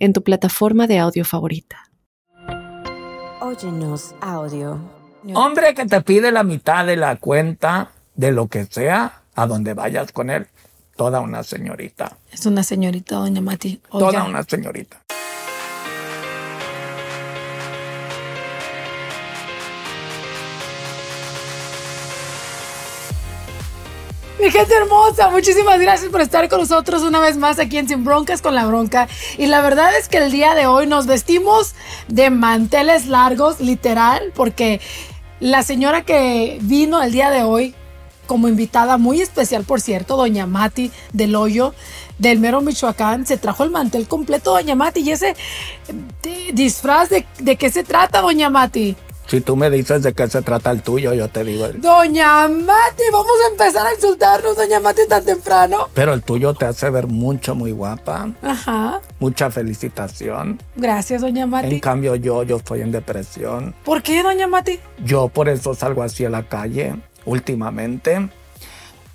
en tu plataforma de audio favorita. Óyenos audio. Hombre que te pide la mitad de la cuenta de lo que sea a donde vayas con él. Toda una señorita. Es una señorita, doña Mati. Toda una señorita. Mi gente hermosa, muchísimas gracias por estar con nosotros una vez más aquí en Sin Broncas con la Bronca. Y la verdad es que el día de hoy nos vestimos de manteles largos, literal, porque la señora que vino el día de hoy como invitada muy especial, por cierto, doña Mati del Hoyo, del Mero Michoacán, se trajo el mantel completo, doña Mati. ¿Y ese eh, disfraz de, de qué se trata, doña Mati? Si tú me dices de qué se trata el tuyo, yo te digo. el- Doña Mati, vamos a empezar a insultarnos, doña Mati, tan temprano. Pero el tuyo te hace ver mucho, muy guapa. Ajá. Mucha felicitación. Gracias, doña En Mati. cambio, yo, yo estoy en depresión. ¿Por qué, doña Mati? Yo por eso salgo así a la calle últimamente.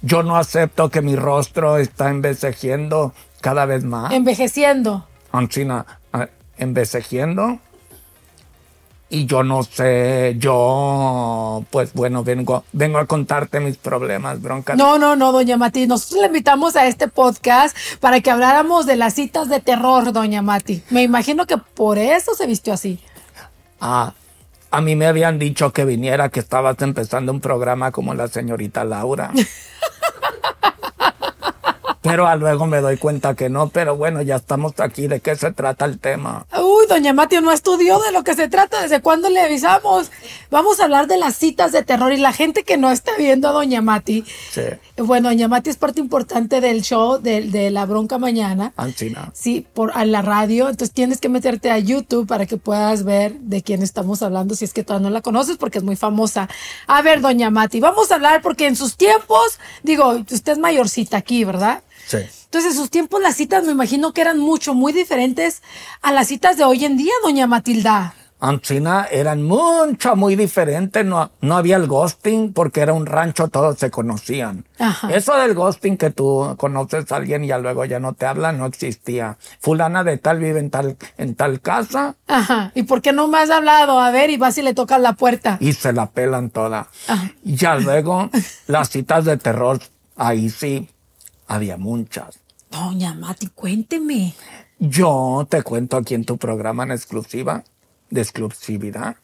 Yo no acepto que mi rostro está envejeciendo cada vez más. Envejeciendo. Ancina, ah, envejeciendo. Y yo no sé, yo, pues bueno, vengo, vengo a contarte mis problemas, bronca. No, no, no, doña Mati. Nosotros le invitamos a este podcast para que habláramos de las citas de terror, doña Mati. Me imagino que por eso se vistió así. Ah, a mí me habían dicho que viniera, que estabas empezando un programa como la señorita Laura. Pero a luego me doy cuenta que no, pero bueno, ya estamos aquí. ¿De qué se trata el tema? Uy, doña Mati no estudió de lo que se trata, desde cuándo le avisamos. Vamos a hablar de las citas de terror y la gente que no está viendo a doña Mati. Sí, Bueno, doña Mati es parte importante del show de, de La Bronca Mañana. Ancina. Sí, por a la radio. Entonces tienes que meterte a YouTube para que puedas ver de quién estamos hablando, si es que todavía no la conoces, porque es muy famosa. A ver, doña Mati, vamos a hablar porque en sus tiempos, digo, usted es mayorcita aquí, ¿verdad? Sí. Entonces, en sus tiempos las citas me imagino que eran mucho, muy diferentes a las citas de hoy en día, doña Matilda. Ancina eran mucho, muy diferentes. No, no había el ghosting porque era un rancho, todos se conocían. Ajá. Eso del ghosting que tú conoces a alguien y ya luego ya no te habla, no existía. Fulana de tal vive en tal, en tal casa Ajá. ¿Y por qué no me has hablado? A ver, y vas y le tocas la puerta. y se la pelan toda. Ajá. Ya luego, las citas de terror, ahí sí, había muchas. Doña Mati, cuénteme. Yo te cuento aquí en tu programa en exclusiva, de exclusividad.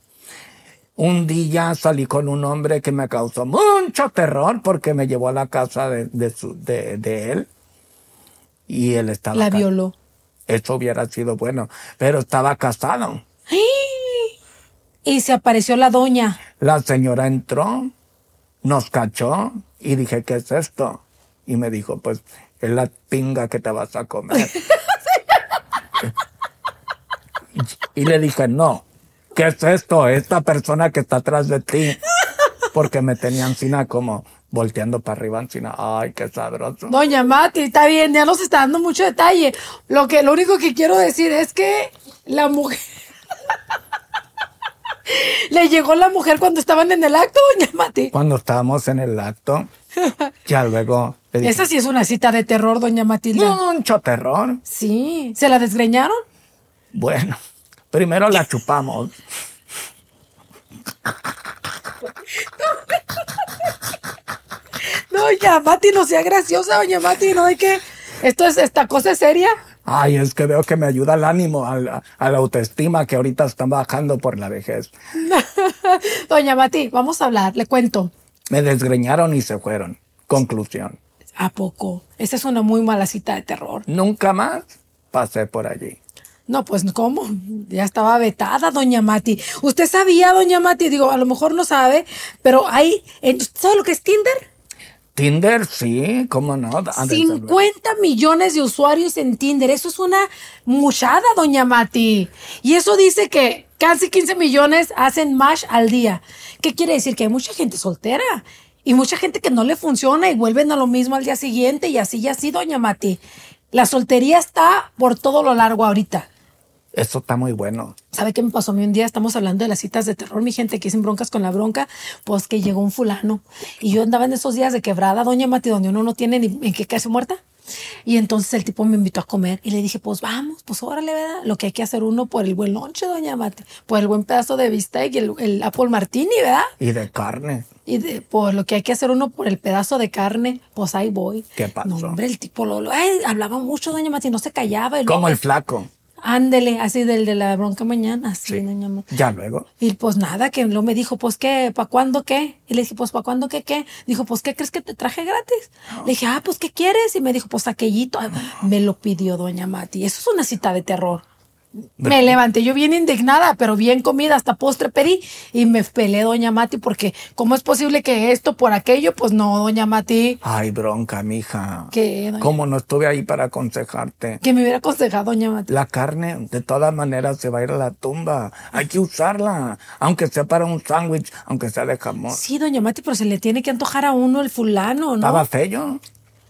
Un día salí con un hombre que me causó mucho terror porque me llevó a la casa de, de, su- de- de él y él estaba... La violó. Eso hubiera sido bueno, pero estaba casado. Y se apareció la doña. La señora entró, nos cachó y dije, ¿qué es esto? Y me dijo, pues es la pinga que te vas a comer. y le dije, no, ¿qué es esto? Esta persona que está atrás de ti. Porque me tenía encina como volteando para arriba encina. Ay, qué sabroso. Doña Mati, está bien, ya nos está dando mucho detalle. Lo que, lo único que quiero decir es que la mujer. Le llegó la mujer cuando estaban en el acto, doña Mati. Cuando estábamos en el acto, ya luego Esa sí es una cita de terror, doña Matilda. mucho terror. Sí. ¿Se la desgreñaron? Bueno, primero la chupamos. Doña Mati, no sea graciosa, doña Mati, ¿no? ¿De qué? ¿Esto es, esta cosa es seria? Ay, es que veo que me ayuda el ánimo, a la, a la autoestima que ahorita están bajando por la vejez. Doña Mati, vamos a hablar, le cuento. Me desgreñaron y se fueron. Conclusión. ¿A poco? Esa es una muy mala cita de terror. Nunca más pasé por allí. No, pues ¿cómo? Ya estaba vetada, doña Mati. ¿Usted sabía, doña Mati? Digo, a lo mejor no sabe, pero hay... ¿Sabe lo que es Tinder? Tinder, sí, cómo no. Ah, desde luego. 50 millones de usuarios en Tinder. Eso es una muchada, doña Mati. Y eso dice que casi 15 millones hacen match al día. ¿Qué quiere decir? Que hay mucha gente soltera. Y mucha gente que no le funciona y vuelven a lo mismo al día siguiente y así y así, doña Mati. La soltería está por todo lo largo ahorita. Eso está muy bueno. ¿Sabe qué me pasó a mí un día? Estamos hablando de las citas de terror, mi gente, que sin broncas con la bronca, pues que llegó un fulano. Y yo andaba en esos días de quebrada, doña Mati, donde uno no tiene ni en qué caerse muerta. Y entonces el tipo me invitó a comer y le dije, pues vamos, pues órale, ¿verdad? Lo que hay que hacer uno por el buen lonche, doña Mati, por el buen pedazo de bistec y el, el apple martini, ¿verdad? Y de carne. Y de, por lo que hay que hacer uno por el pedazo de carne, pues ahí voy. ¿Qué pasó? No, hombre, el tipo lo, lo- ay, hablaba mucho, doña Mati, no se callaba. y Como luego- el flaco. Ándele, así del de la bronca mañana, así, Sí. doña Mati. Ya luego. Y pues nada, que luego me dijo, pues qué, ¿para cuándo qué? Y le dije, pues ¿para cuándo qué qué? Dijo, pues ¿qué crees que te traje gratis? Le dije, ah, pues ¿qué quieres? Y me dijo, pues aquellito. Ah, Me lo pidió doña Mati. Eso es una cita de terror. Me levanté yo bien indignada, pero bien comida, hasta postre pedí y me peleé doña Mati porque ¿cómo es posible que esto por aquello? Pues no, doña Mati, Ay, bronca, mija. ¿Qué, doña? ¿Cómo no estuve ahí para aconsejarte? que me hubiera aconsejado doña Mati. La carne, de todas maneras, se va a ir a la tumba. Hay que usarla. Aunque sea para un sándwich, aunque sea de jamón. Sí, doña Mati, pero se le tiene que antojar a uno el fulano, ¿no? ¿Estaba feo?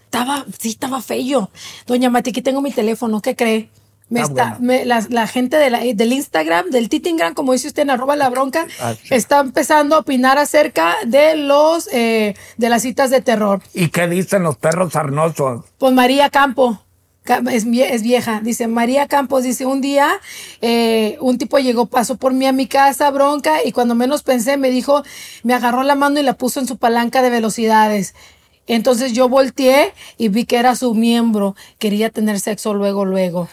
Estaba, sí, estaba feo. Doña Mati, aquí tengo mi teléfono, ¿qué cree? Me Ah, está, me- la, la gente de la- del Instagram, del Titingram, como dice usted en arroba la bronca, Ah, sí. está empezando a opinar acerca de los eh, de las citas de terror. ¿Y qué dicen los perros sarnosos? Pues María Campo, ca- es, es vieja, dice María Campos, dice, un día eh, un tipo llegó, pasó por mí a mi casa, bronca, y cuando menos pensé, me dijo, me agarró la mano y la puso en su palanca de velocidades. Entonces yo volteé y vi que era su miembro. Quería tener sexo luego, luego.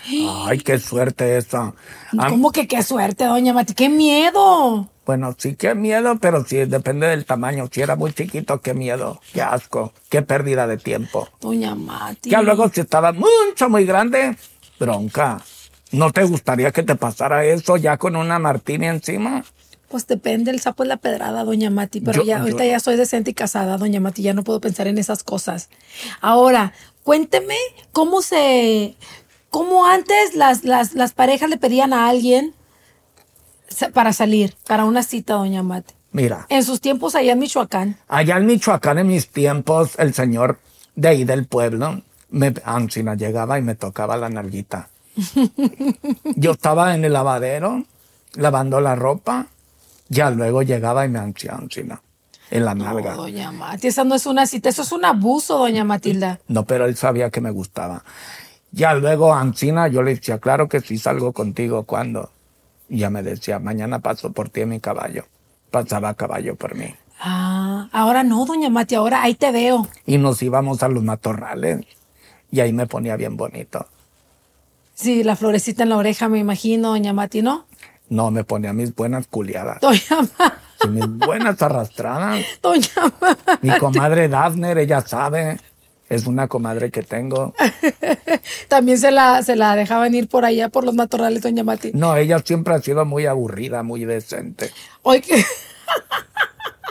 Ay, qué suerte esa. A- ¿Cómo que qué suerte, doña Mati? ¡Qué miedo! Bueno, sí, qué miedo, pero sí, depende del tamaño. Si era muy chiquito, qué miedo, qué asco, qué pérdida de tiempo. Doña Mati. Ya luego, si estaba mucho, muy grande, bronca. ¿No te gustaría que te pasara eso ya con una martini encima? Pues depende, el sapo es la pedrada, doña Mati, pero Yo- ya yo- ahorita ya soy decente y casada, doña Mati, ya no puedo pensar en esas cosas. Ahora, cuénteme cómo se, cómo antes las, las, las parejas le pedían a alguien para salir, para una cita, doña Mati. Mira, En sus tiempos allá en Michoacán. allá en Michoacán, en mis tiempos, el señor de ahí del pueblo, me, Ancina llegaba y me tocaba la nalguita. Yo estaba en el lavadero, lavando la ropa, ya luego llegaba y me hacía Ancina, en la nalga. Oh, doña Mati, esa no es una cita, eso es un abuso, doña Matilda. No, pero él sabía que me gustaba. Ya luego Ancina, yo le decía, claro que sí salgo contigo cuando. Y ya me decía, mañana paso por ti en mi caballo. Pasaba a caballo por mí. Ah, ahora no, doña Mati, ahora ahí te veo. Y nos íbamos a los matorrales. Y ahí me ponía bien bonito. Sí, la florecita en la oreja, me imagino, doña Mati, ¿no? No, me ponía mis buenas culiadas. Doña y mis buenas arrastradas. Doña Mati. Mi comadre Dafner, ella sabe. Es una comadre que tengo. También se la, se la dejaban ir por allá por los matorrales, doña Mati. No, ella siempre ha sido muy aburrida, muy decente. Oiga,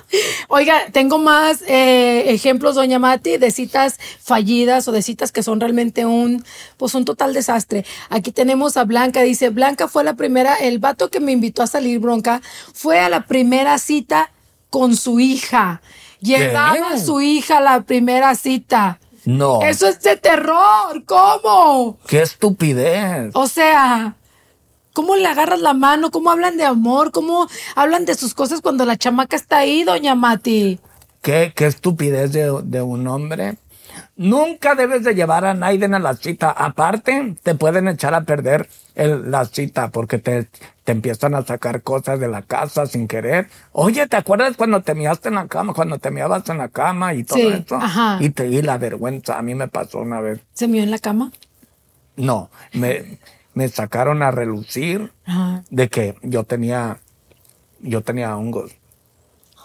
Oiga, tengo más eh, ejemplos, doña Mati, de citas fallidas o de citas que son realmente un, pues un total desastre. Aquí tenemos a Blanca, dice, Blanca fue la primera, el vato que me invitó a salir, bronca, fue a la primera cita con su hija. Llevaba a su hija a la primera cita. No. Eso es de terror, ¿cómo? ¡Qué estupidez! O sea, ¿cómo le agarras la mano? ¿Cómo hablan de amor? ¿Cómo hablan de sus cosas cuando la chamaca está ahí, doña Mati? ¿Qué, qué estupidez de, de un hombre. Nunca debes de llevar a Naiden a la cita. Aparte, te pueden echar a perder el- la cita porque te, te empiezan a sacar cosas de la casa sin querer. Oye, ¿te acuerdas cuando te miaste en la cama? Cuando te miabas en la cama y todo Sí, eso. ajá. Y te di la vergüenza. A mí me pasó una vez. ¿Se mió en la cama? No, me, me sacaron a relucir Ajá. de que yo tenía, yo tenía hongos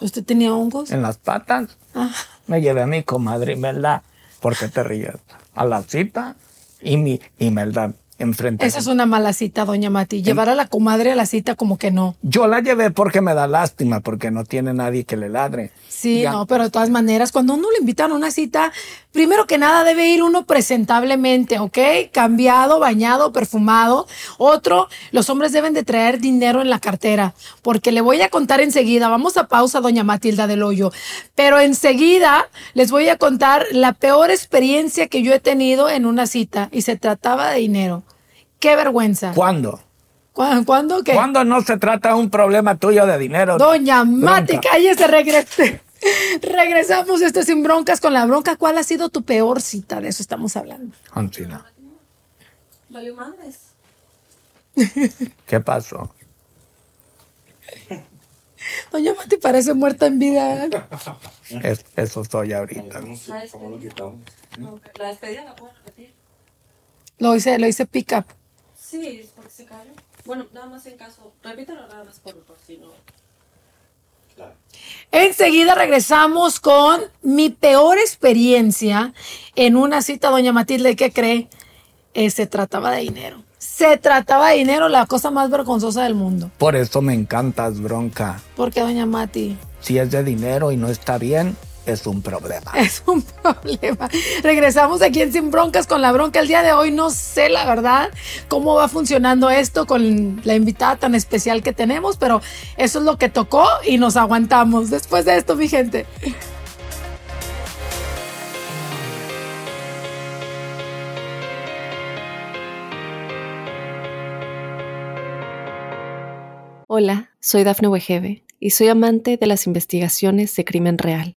¿Usted tenía hongos? en las patas. Ah, Me llevé a mi comadre Imelda, ¿por qué te ríes? A la cita y mi Imelda enfrente. Esa es una mala cita, doña Mati. Llevar a la comadre a la cita como que no. Yo la llevé porque me da lástima, porque no tiene nadie que le ladre. Sí, Ya. no, pero de todas maneras, cuando uno le invitan a una cita, primero que nada debe ir uno presentablemente, ¿ok? Cambiado, bañado, perfumado. Otro, los hombres deben de traer dinero en la cartera, porque le voy a contar enseguida. Vamos a pausa, doña Matilda del Hoyo. Pero enseguida les voy a contar la peor experiencia que yo he tenido en una cita y se trataba de dinero. Qué vergüenza. ¿Cuándo? ¿Cu- ¿Cuándo? ¿Qué? ¿Cuándo no se trata un problema tuyo de dinero? Doña Mati, cállese, regrese. Regresamos esto sin broncas con la bronca. ¿Cuál ha sido tu peor cita? De eso estamos hablando. Valió madres. ¿qué pasó? Doña Mati parece muerta en vida. Es- eso soy ahorita. La despedida la puedo repetir. Lo hice, lo hice pick up. Sí, es porque se cayó. Bueno, nada más en caso. Repítelo nada más por, por si no. Enseguida regresamos con mi peor experiencia en una cita, doña Matilde. ¿Qué cree? Eh, se trataba de dinero. Se trataba de dinero, la cosa más vergonzosa del mundo. Por eso me encantas, bronca. ¿Por qué, doña Mati? Si es de dinero y no está bien, es un problema. Es un problema. Regresamos aquí en Sin Broncas con la bronca. El día de hoy no sé la verdad cómo va funcionando esto con la invitada tan especial que tenemos, pero eso es lo que tocó y nos aguantamos. Después de esto, mi gente. Hola, soy Dafne Wegebe y soy amante de las investigaciones de crimen real.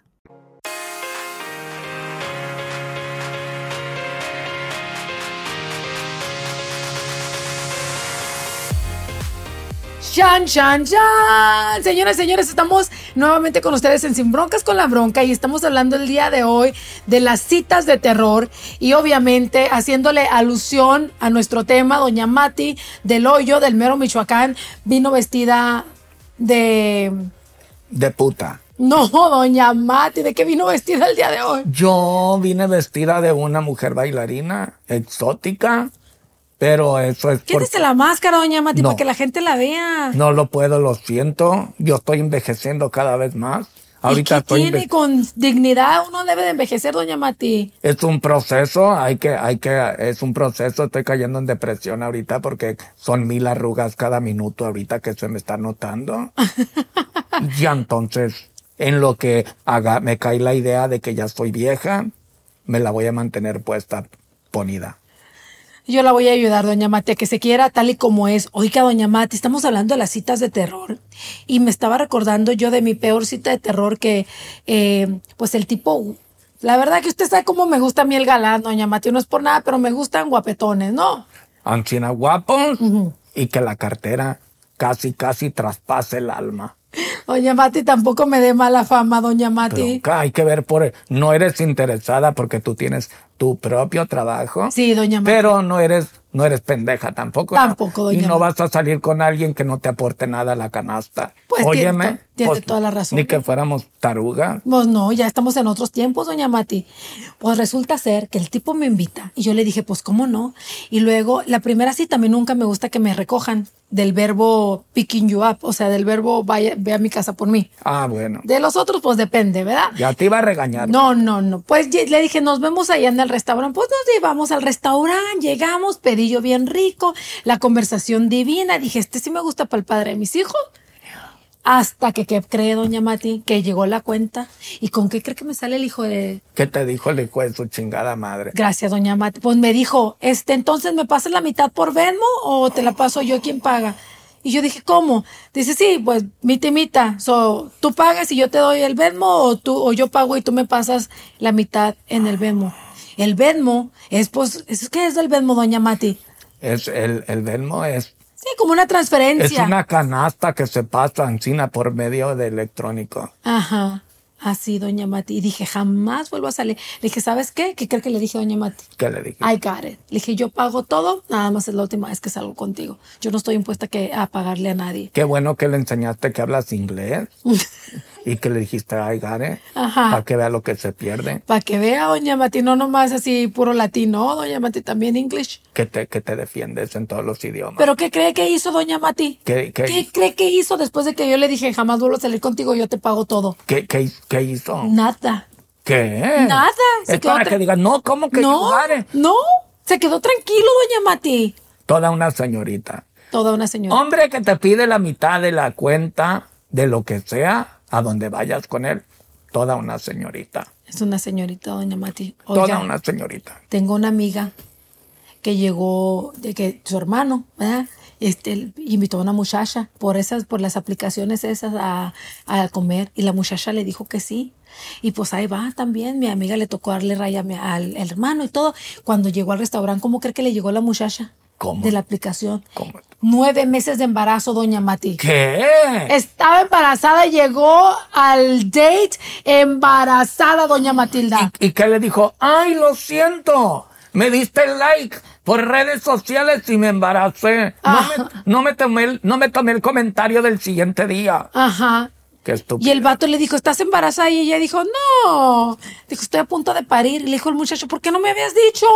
Chan, chan, chan. Señoras señores, estamos nuevamente con ustedes en Sin Broncas con la Bronca y estamos hablando el día de hoy de las citas de terror y obviamente haciéndole alusión a nuestro tema, doña Mati del Hoyo del Mero Michoacán vino vestida de... De puta. No, doña Mati, ¿de qué vino vestida el día de hoy? Yo vine vestida de una mujer bailarina exótica, pero eso es por... Quítese la máscara, doña Mati, No. para que la gente la vea. No lo puedo, lo siento. Yo estoy envejeciendo cada vez más. Ahorita ¿Y qué estoy tiene inve- con dignidad? Uno debe de envejecer, doña Mati. Es un proceso, hay que, hay que, es un proceso, estoy cayendo en depresión ahorita porque son mil arrugas cada minuto ahorita que se me está notando. ya entonces, en lo que haga, me cae la idea de que ya estoy vieja, me la voy a mantener puesta, ponida. Yo la voy a ayudar, doña Mati, a que se quiera tal y como es. Oiga, doña Mati, estamos hablando de las citas de terror. Y me estaba recordando yo de mi peor cita de terror que, eh, pues el tipo... La verdad que usted sabe cómo me gusta a mí el galán, doña Mati. No es por nada, pero me gustan guapetones, ¿no? Ancina guapos y que la cartera casi, casi traspase el alma. Doña Mati, tampoco me dé mala fama, doña Mati. Bronca, hay que ver por, no eres interesada porque tú tienes tu propio trabajo. Sí, doña Mati. Pero no eres, no eres pendeja tampoco. Tampoco, doña Y no vas a salir con alguien que no te aporte nada a la canasta. Pues tiene Óyeme. to- tiene toda la razón. Ni que fuéramos tarugas. Pues no, ya estamos en otros tiempos, doña Mati. Pues resulta ser que el tipo me invita y yo le dije, pues cómo no. Y luego, la primera cita, a mí nunca me gusta que me recojan del verbo picking you up, o sea, del verbo vaya, ve a mi casa por mí. Ah, bueno. De los otros, pues depende, ¿verdad? Ya te iba a regañar. No, no, no. Pues le dije, nos vemos allá en el restaurante. Pues nos llevamos al restaurante, llegamos, pedillo bien rico, la conversación divina. Dije, este sí me gusta para el padre de mis hijos. Hasta que, ¿qué cree, doña Mati? Que llegó la cuenta. ¿Y con qué cree que me sale el hijo de...? ¿Qué te dijo el hijo de su chingada madre? Gracias, doña Mati. Pues me dijo, este, entonces, ¿me pasas la mitad por Venmo o te la paso yo quien paga? Y yo dije, ¿cómo? Dice, sí, pues mitad y mitad. So, tú pagas y yo te doy el Venmo o tú, o yo pago y tú me pasas la mitad en el Venmo. El Venmo es, pues, ¿es ¿qué es el Venmo, doña Mati? Es el, el Venmo es Sí, como una transferencia. Es una canasta que se pasa encima por medio de electrónico. Ajá. Así, doña Mati. Y dije, jamás vuelvo a salir. Le dije, ¿sabes qué? ¿Qué creo que le dije a doña Mati? ¿Qué le dije? I got it. Le dije, yo pago todo, nada más es la última vez que salgo contigo. Yo no estoy impuesta que, a pagarle a nadie. Qué bueno que le enseñaste que hablas inglés y que le dijiste got it, Ajá. para que vea lo que se pierde, Para que vea, doña Mati, no nomás así puro latino, doña Mati, también English. que te, que te defiendes en todos los idiomas. ¿Pero qué cree que hizo doña Mati? ¿Qué, qué, ¿Qué cree que hizo después de que yo le dije, jamás vuelvo a salir contigo, yo te pago todo? qué- qué- qué hizo? Nada. ¿Qué? Nada, se Es quedó para que digan, no, ¿cómo que No, lugares? no, se quedó tranquilo, doña Mati. Toda una señorita. Toda una señora. Hombre que te pide la mitad de la cuenta de lo que sea a donde vayas con él. Toda una señorita. Es una señorita, doña Mati. Toda una señorita. tengo una amiga que llegó, de que su hermano, ¿verdad? Este, invitó a una muchacha por esas, por las aplicaciones esas a, a comer y la muchacha le dijo que sí. Y pues ahí va también, mi amiga le tocó darle raya a mi- al, al hermano y todo. Cuando llegó al restaurante, ¿cómo cree que le llegó la muchacha? ¿Cómo? De la aplicación. ¿Cómo? Nueve meses de embarazo, doña Mati. ¿Qué? Estaba embarazada, llegó al date embarazada, doña Matilda. ¿Y qué le dijo? ¡Ay, lo siento! Me diste el like por redes sociales y me embaracé. No, Ah. me, no, me tomé el, no me tomé el comentario del siguiente día. Ajá. Qué. Y el vato le dijo, ¿estás embarazada? Y ella dijo, no. Dijo, estoy a punto de parir. Y le dijo el muchacho, ¿por qué no me habías dicho?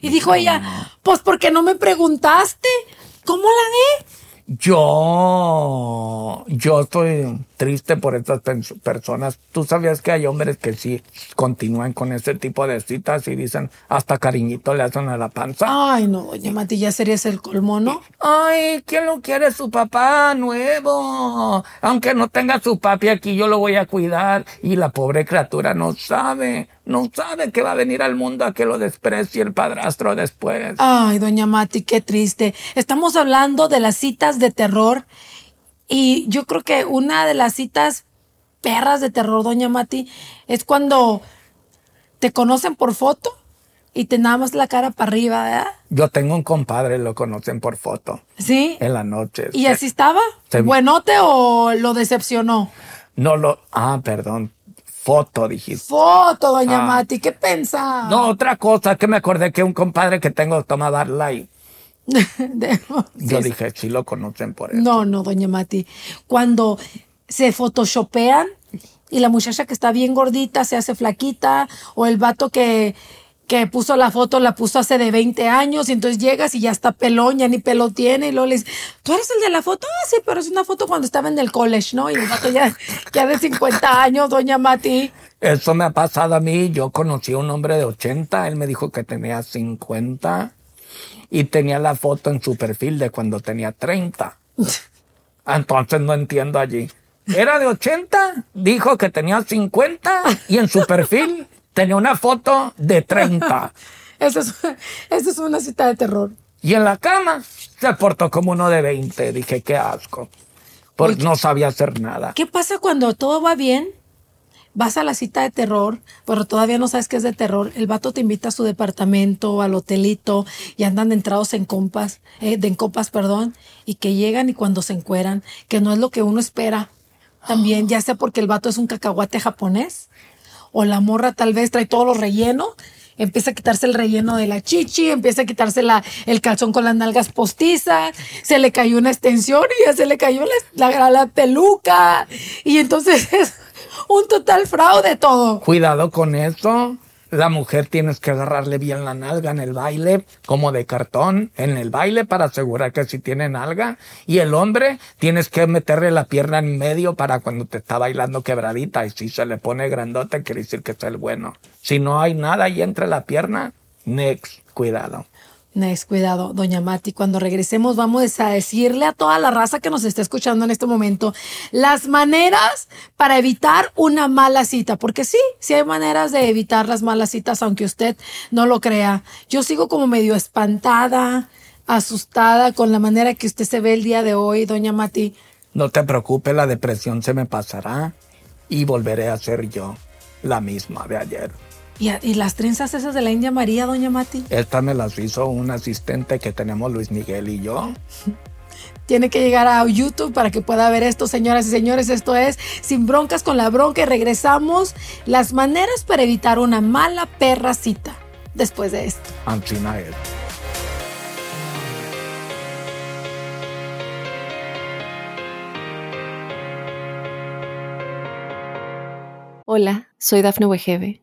Y dijo ella, pues porque no me preguntaste. ¿Cómo la ve? Yo, yo estoy triste por estas personas. Tú sabías que hay hombres que sí continúan con ese tipo de citas y dicen hasta cariñito le hacen a la panza. Ay, no, doña Mati, ya serías el colmo, ¿no? Ay, ¿quién lo quiere? Su papá nuevo. Aunque no tenga su papi aquí, yo lo voy a cuidar. Y la pobre criatura no sabe, no sabe que va a venir al mundo a que lo desprecie el padrastro después. Ay, doña Mati, qué triste. Estamos hablando de las citas de terror y yo creo que una de las citas perras de terror, doña Mati, es cuando te conocen por foto y te nada más la cara para arriba, ¿verdad? Yo tengo un compadre, lo conocen por foto, Sí. en la noche. ¿Y así estaba? Se- ¿Buenote o lo decepcionó? No lo, ah, perdón, foto dijiste. Foto, doña Ah. Mati, ¿qué pensaba? No, otra cosa que me acordé que un compadre que tengo tomaba light. De- Yo dije, sí lo conocen por eso. No, no, doña Mati. Cuando se photoshopean y la muchacha que está bien gordita se hace flaquita o el vato que, que puso la foto la puso hace de 20 años y entonces llegas y ya está pelón, ya ni pelo tiene y luego le dices, ¿tú eres el de la foto? Ah, sí, pero es una foto cuando estaba en el college, ¿no? Y el vato ya, ya de 50 años, doña Mati. Eso me ha pasado a mí. Yo conocí a un hombre de 80. Él me dijo que tenía 50 y tenía la foto en su perfil de cuando tenía 30. Entonces no entiendo allí. Era de 80, dijo que tenía 50 y en su perfil tenía una foto de 30. Eso es, eso es una cita de terror. Y en la cama se portó como uno de 20. Dije, qué asco. Porque no sabía hacer nada. ¿Qué pasa cuando todo va bien? Vas a la cita de terror, pero todavía no sabes qué es de terror. El vato te invita a su departamento, al hotelito, y andan entrados en compas, eh, de en copas, perdón, y que llegan y cuando se encueran, que no es lo que uno espera. También, ya sea porque el vato es un cacahuate japonés, o la morra tal vez trae todo lo relleno, empieza a quitarse el relleno de la chichi, empieza a quitarse la, el calzón con las nalgas postizas, se le cayó una extensión y ya se le cayó la, la, la peluca, y entonces es un total fraude todo. Cuidado con eso. La mujer tienes que agarrarle bien la nalga en el baile, como de cartón, en el baile para asegurar que sí tiene nalga. Y el hombre tienes que meterle la pierna en medio para cuando te está bailando quebradita. Y si se le pone grandote, quiere decir que es el bueno. Si no hay nada ahí entre la pierna, next, cuidado. Next, cuidado, doña Mati. Cuando regresemos vamos a decirle a toda la raza que nos está escuchando en este momento las maneras para evitar una mala cita. Porque sí, sí hay maneras de evitar las malas citas, aunque usted no lo crea. Yo sigo como medio espantada, asustada con la manera que usted se ve el día de hoy, doña Mati. No te preocupes, la depresión se me pasará y volveré a ser yo, la misma de ayer. ¿Y, a- y las trenzas esas de la India María, doña Mati? Esta me las hizo un asistente que tenemos Luis Miguel y yo. tiene que llegar a YouTube para que pueda ver esto, señoras y señores. Esto es Sin Broncas con la Bronca y regresamos. Las maneras para evitar una mala perra cita después de esto. Antina es. Hola, soy Dafne Wegebe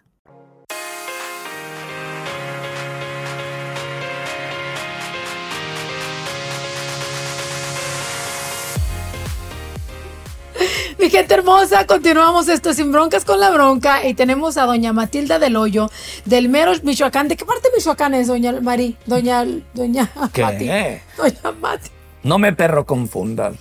Mi gente hermosa, continuamos esto sin broncas con la bronca y tenemos a doña Matilda del Hoyo del mero Michoacán. ¿De qué parte de Michoacán es, doña Mari? Doña, doña ¿Qué? Mati. Doña Mati. No me perro confundas.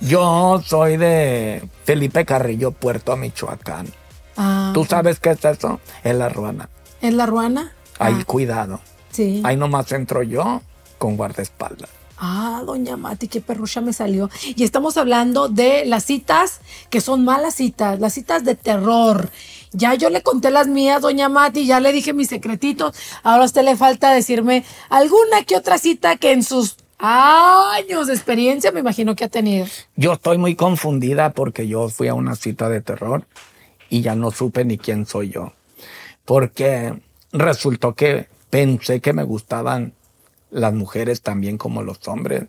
Yo soy de Felipe Carrillo, Puerto Michoacán. Ah, ¿Tú sabes qué es eso? Es la ruana. ¿Es la ruana? Ahí Ah, cuidado. sí. Ahí nomás entro yo con guardaespaldas. Ah, doña Mati, qué perrucha me salió. Y estamos hablando de las citas que son malas citas, las citas de terror. Ya yo le conté las mías, doña Mati, ya le dije mis secretitos. Ahora a usted le falta decirme alguna que otra cita que en sus años de experiencia me imagino que ha tenido. Yo estoy muy confundida porque yo fui a una cita de terror y ya no supe ni quién soy yo. Porque resultó que pensé que me gustaban las mujeres también como los hombres.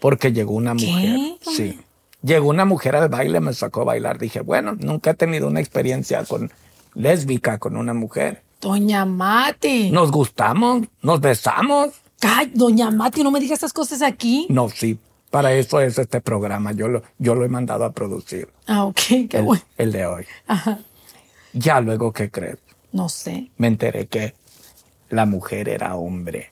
Porque llegó una ¿Qué? mujer. Sí. Llegó una mujer al baile, me sacó a bailar. Dije, bueno, nunca he tenido una experiencia con lésbica con una mujer. Doña Mati. Nos gustamos, nos besamos. Ay, doña Mati, no me diga estas cosas aquí. No, sí. Para eso es este programa. Yo lo, yo lo he mandado a producir. Ah, ok, qué el, bueno. el de hoy. Ajá. Ya luego, ¿qué crees? No sé. Me enteré que la mujer era hombre.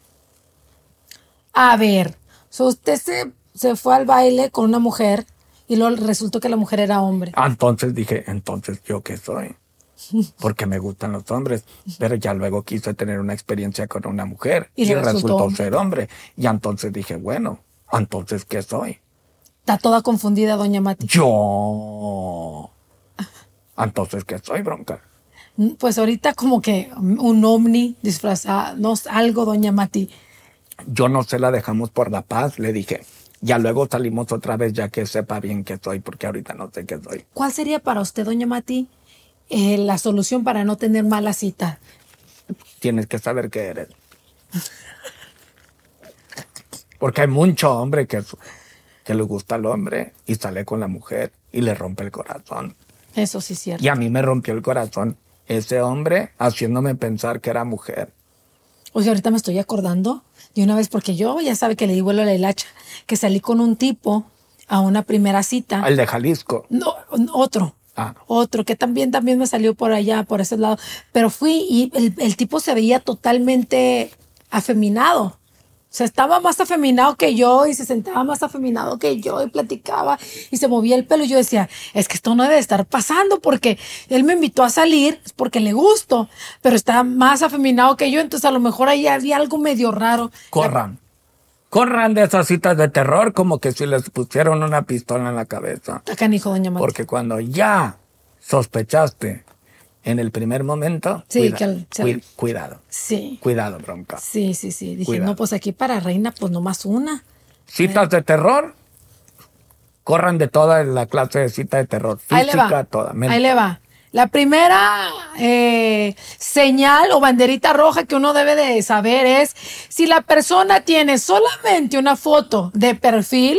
A ver, so usted se, se fue al baile con una mujer y luego resultó que la mujer era hombre. Ah, Entonces dije, entonces yo qué soy. Porque me gustan los hombres. Pero ya luego quise tener una experiencia con una mujer Y resultó ser hombre. Y entonces dije, bueno, entonces ¿qué soy? Está toda confundida, doña Mati. Yo. Entonces ¿qué soy, bronca? Mm, Pues ahorita como que un ovni disfrazado, no algo, doña Mati. Yo no se la dejamos por la paz, le dije. Ya luego salimos otra vez ya que sepa bien qué soy, porque ahorita no sé qué soy. ¿Cuál sería para usted, doña Mati, eh, la solución para no tener mala cita? Tienes que saber qué eres. Porque hay mucho hombre que, que le gusta al hombre y sale con la mujer y le rompe el corazón. Eso sí es cierto. Y a mí me rompió el corazón ese hombre haciéndome pensar que era mujer. Oye, ahorita me estoy acordando de una vez, porque yo ya sabe que le di vuelo a la hilacha, que salí con un tipo a una primera cita. El de Jalisco. No, otro. Ah. Otro que también, también me salió por allá, por ese lado. Pero fui y el, el tipo se veía totalmente afeminado. Sea, estaba más afeminado que yo y se sentaba más afeminado que yo y platicaba y se movía el pelo. Y yo decía, es que esto no debe de estar pasando porque él me invitó a salir es porque le gusto, pero está más afeminado que yo. Entonces a lo mejor ahí había algo medio raro. Corran. Corran de esas citas de terror como que si les pusieron una pistola en la cabeza. Acá, hijo, doña. Porque cuando ya sospechaste en el primer momento, Sí, cuida- que el- cuidado, Sí. cuidado, bronca. Sí, sí, sí. Dije, Cuidado. no, pues aquí para reina, pues nomás una. Citas de terror, corran de toda la clase de cita de terror. Ahí le Física, va. toda. Ahí le va. La primera eh, señal o banderita roja que uno debe de saber es si la persona tiene solamente una foto de perfil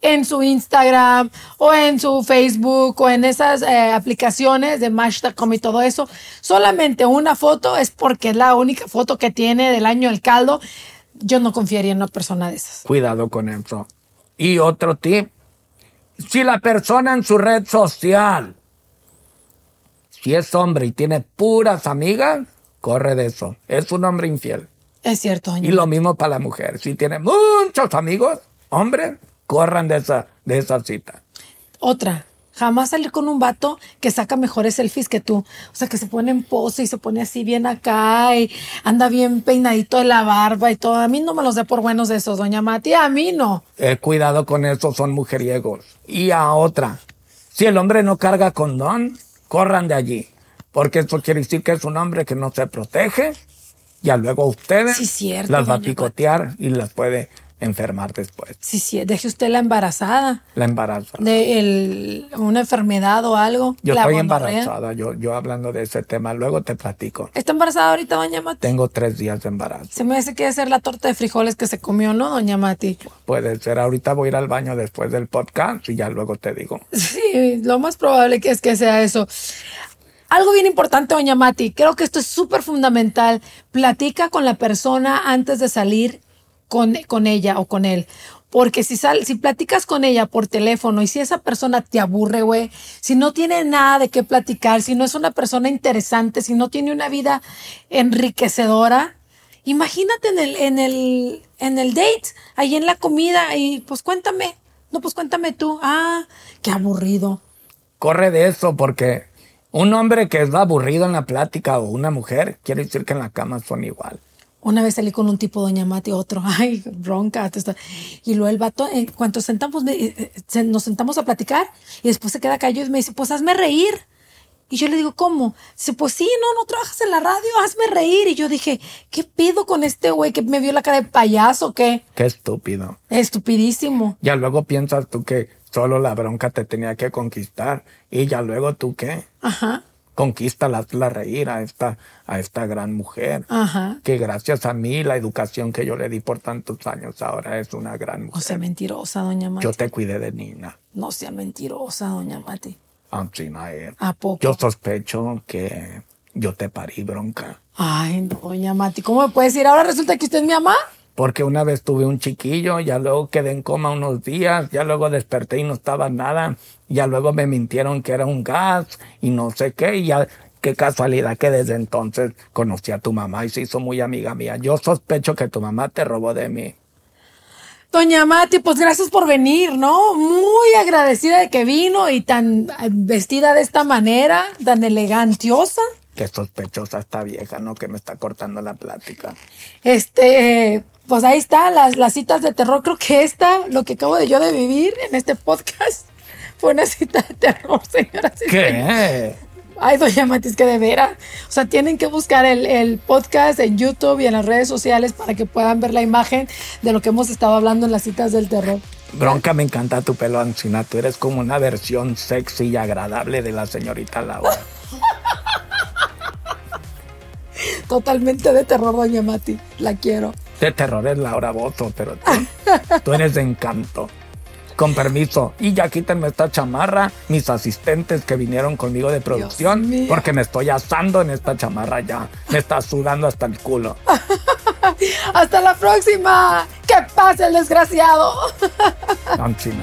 en su Instagram o en su Facebook o en esas eh, aplicaciones de Match.com y todo eso, solamente una foto es porque es la única foto que tiene del año el caldo. Yo no confiaría en una persona de esas. Cuidado con eso. Y otro tip, si la persona en su red social, si es hombre y tiene puras amigas, corre de eso. Es un hombre infiel. Es cierto, doña Y lo mismo para la mujer. Si tiene muchos amigos, hombres, corran de esa, de esa cita. Otra, jamás salir con un vato que saca mejores selfies que tú. O sea, que se pone en pose y se pone así bien acá y anda bien peinadito de la barba y todo. A mí no me los dé por buenos de esos, doña Mati. A mí no. Eh, cuidado con eso, son mujeriegos. Y a otra, si el hombre no carga condón, corran de allí. Porque eso quiere decir que es un hombre que no se protege. Ya luego ustedes Sí, cierto, las va a picotear y las puede enfermar después. Sí, sí, deje usted la embarazada La embaraza. de el- una enfermedad o algo. Yo la estoy gonorrea. embarazada, yo, yo hablando de ese tema, luego te platico. ¿Está embarazada ahorita, doña Mati? Tengo tres días de embarazo. Se me hace que hacer la torta de frijoles que se comió, ¿no, doña Mati? Puede ser, ahorita voy a ir al baño después del podcast y ya luego te digo. Sí, lo más probable que es que sea eso. Algo bien importante, doña Mati, creo que esto es súper fundamental. Platica con la persona antes de salir con, con ella o con él. Porque si, sal, si platicas con ella por teléfono y si esa persona te aburre, güey, si no tiene nada de qué platicar, si no es una persona interesante, si no tiene una vida enriquecedora, imagínate en el, en el, en el date, ahí en la comida, y pues cuéntame. No, pues cuéntame tú. Ah, qué aburrido. Corre de eso porque un hombre que está aburrido en la plática o una mujer quiere decir que en la cama son igual. Una vez salí con un tipo, doña Mati, otro, ay, bronca. Y luego el vato, en cuanto sentamos, eh, eh, nos sentamos a platicar y después se queda callado y me dice, pues hazme reír. Y yo le digo, ¿cómo? Dice, pues sí, no, no trabajas en la radio, hazme reír. Y yo dije, ¿qué pido con este güey que me vio la cara de payaso? ¿Qué? Qué estúpido. Estupidísimo. Ya luego piensas tú que solo la bronca te tenía que conquistar y ya luego tú qué? Ajá, Conquista la, la reír a esta, a esta gran mujer. ajá. Que gracias a mí, la educación que yo le di por tantos años, ahora es una gran mujer. sea, mentirosa, doña Mati. Yo te cuidé de niña. No sea mentirosa, doña Mati. No es. ¿A poco? Yo sospecho que yo te parí bronca. Ay, doña Mati, ¿cómo me puede decir? Ahora resulta que usted es mi mamá. Porque una vez tuve un chiquillo, ya luego quedé en coma unos días, ya luego desperté y no estaba nada, ya luego me mintieron que era un gas y no sé qué, y ya qué casualidad que desde entonces conocí a tu mamá y se hizo muy amiga mía. Yo sospecho que tu mamá te robó de mí. Doña Mati, pues gracias por venir, ¿no? Muy agradecida de que vino y tan vestida de esta manera, tan elegantiosa. Qué sospechosa esta vieja, ¿no? Que me está cortando la plática. Este, pues ahí está, las, las citas de terror. Creo que esta, lo que acabo de yo de vivir en este podcast, fue una cita de terror, señoras y señores. ¿Qué? Ay, doña Mati, es que de veras. O sea, tienen que buscar el, el podcast en YouTube y en las redes sociales para que puedan ver la imagen de lo que hemos estado hablando en las citas del terror. Bronca, me encanta tu pelo, Ancina. Tú eres como una versión sexy y agradable de la señorita Laura. Totalmente de terror, doña Mati. La quiero. De terror es Laura Bozo, pero tú, tú eres de encanto. Con permiso. Y ya quítenme esta chamarra, mis asistentes que vinieron conmigo de producción, porque me estoy asando en esta chamarra ya. Me está sudando hasta el culo. ¡Hasta la próxima! ¡Que pase el desgraciado! Ancina.